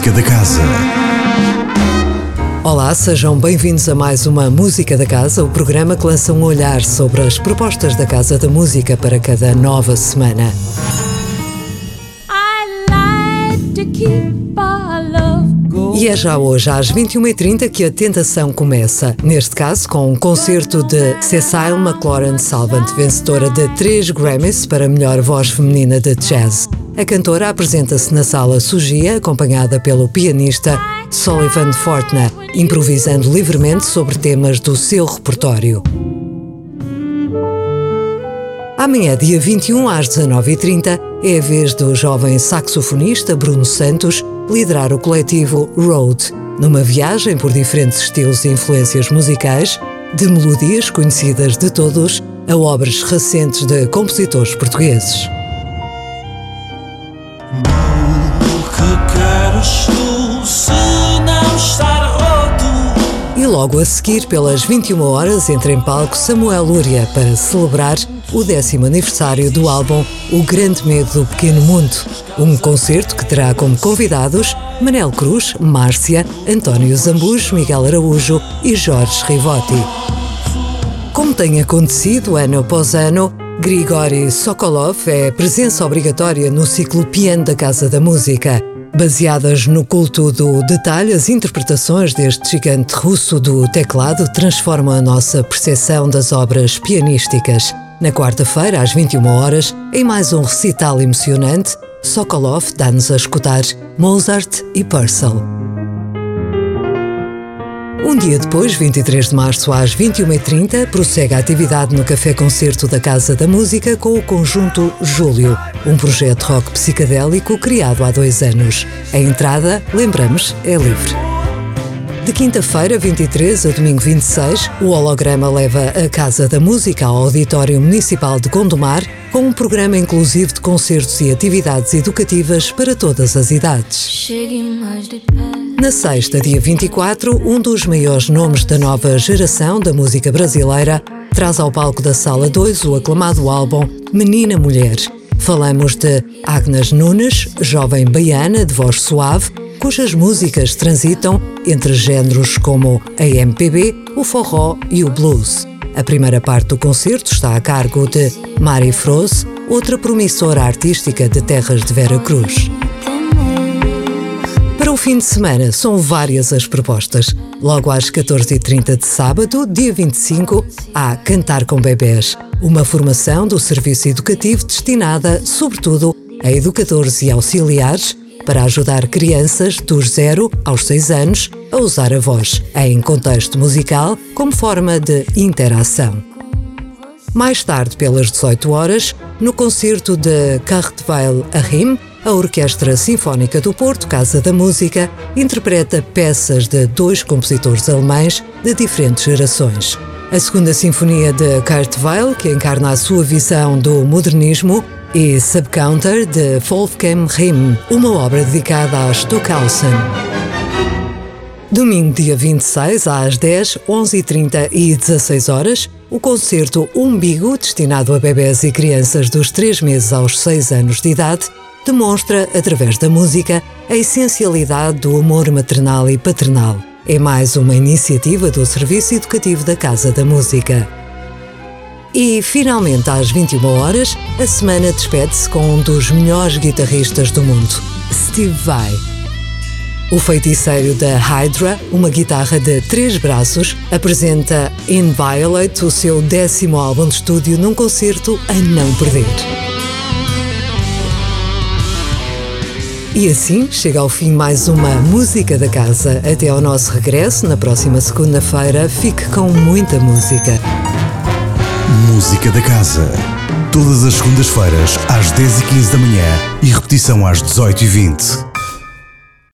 Música da Casa. Olá, sejam bem-vindos a mais uma Música da Casa, o programa que lança um olhar sobre as propostas da Casa da Música para cada nova semana. E é já hoje, às 21h30, que a tentação começa. Neste caso, com um concerto de Cecile McLaurin Salvant, vencedora de três Grammys para melhor voz feminina de jazz. A cantora apresenta-se na sala Sugia, acompanhada pelo pianista Sullivan Fortna, improvisando livremente sobre temas do seu repertório. Amanhã, dia 21, às 19h30, é a vez do jovem saxofonista Bruno Santos liderar o coletivo Road, numa viagem por diferentes estilos e influências musicais, de melodias conhecidas de todos a obras recentes de compositores portugueses. E logo a seguir, pelas 21 horas, entra em palco Samuel Lúria para celebrar o décimo aniversário do álbum O Grande Medo do Pequeno Mundo. Um concerto que terá como convidados Manel Cruz, Márcia, António Zambujo, Miguel Araújo e Jorge Rivotti. Como tem acontecido ano após ano, Grigori Sokolov é presença obrigatória no ciclo Piano da Casa da Música. Baseadas no culto do detalhe, as interpretações deste gigante russo do teclado transformam a nossa percepção das obras pianísticas. Na quarta-feira, às 21 horas, em mais um recital emocionante, Sokolov dá-nos a escutar Mozart e Purcell. Um dia depois, 23 de março às 21h30, prossegue a atividade no Café Concerto da Casa da Música com o conjunto Júlio, um projeto rock psicadélico criado há dois anos. A entrada, lembramos, é livre. De quinta-feira, 23 a domingo 26, o holograma leva a Casa da Música ao Auditório Municipal de Gondomar, com um programa inclusivo de concertos e atividades educativas para todas as idades. Na sexta, dia 24, um dos maiores nomes da nova geração da música brasileira traz ao palco da Sala 2 o aclamado álbum Menina Mulher. Falamos de Agnes Nunes, jovem baiana de voz suave, cujas músicas transitam entre géneros como a MPB, o forró e o blues. A primeira parte do concerto está a cargo de Mari Froze, outra promissora artística de terras de Vera Cruz. Para o fim de semana, são várias as propostas. Logo às 14h30 de sábado, dia 25, há Cantar com Bebés, uma formação do Serviço Educativo destinada, sobretudo, a educadores e auxiliares para ajudar crianças dos 0 aos 6 anos a usar a voz em contexto musical como forma de interação. Mais tarde, pelas 18 horas, no concerto de Cartweil Arrim, a Orquestra Sinfónica do Porto, Casa da Música, interpreta peças de dois compositores alemães de diferentes gerações. A segunda sinfonia de Cartweil, que encarna a sua visão do modernismo, e Subcounter de Wolfgang Rimm, uma obra dedicada a Stockhausen. Domingo, dia 26, às 10, 11h30 e 16 horas, o concerto Umbigo, destinado a bebés e crianças dos 3 meses aos 6 anos de idade, demonstra, através da música, a essencialidade do amor maternal e paternal. É mais uma iniciativa do Serviço Educativo da Casa da Música. E, finalmente, às 21 horas, a semana despede-se com um dos melhores guitarristas do mundo, Steve Vai. O feiticeiro da Hydra, uma guitarra de três braços, apresenta Inviolate, o seu décimo álbum de estúdio, num concerto a não perder. E assim chega ao fim mais uma Música da Casa. Até ao nosso regresso, na próxima segunda-feira, fique com muita música. Música da Casa. Todas as segundas-feiras, às 10h15 da manhã e repetição às 18h20.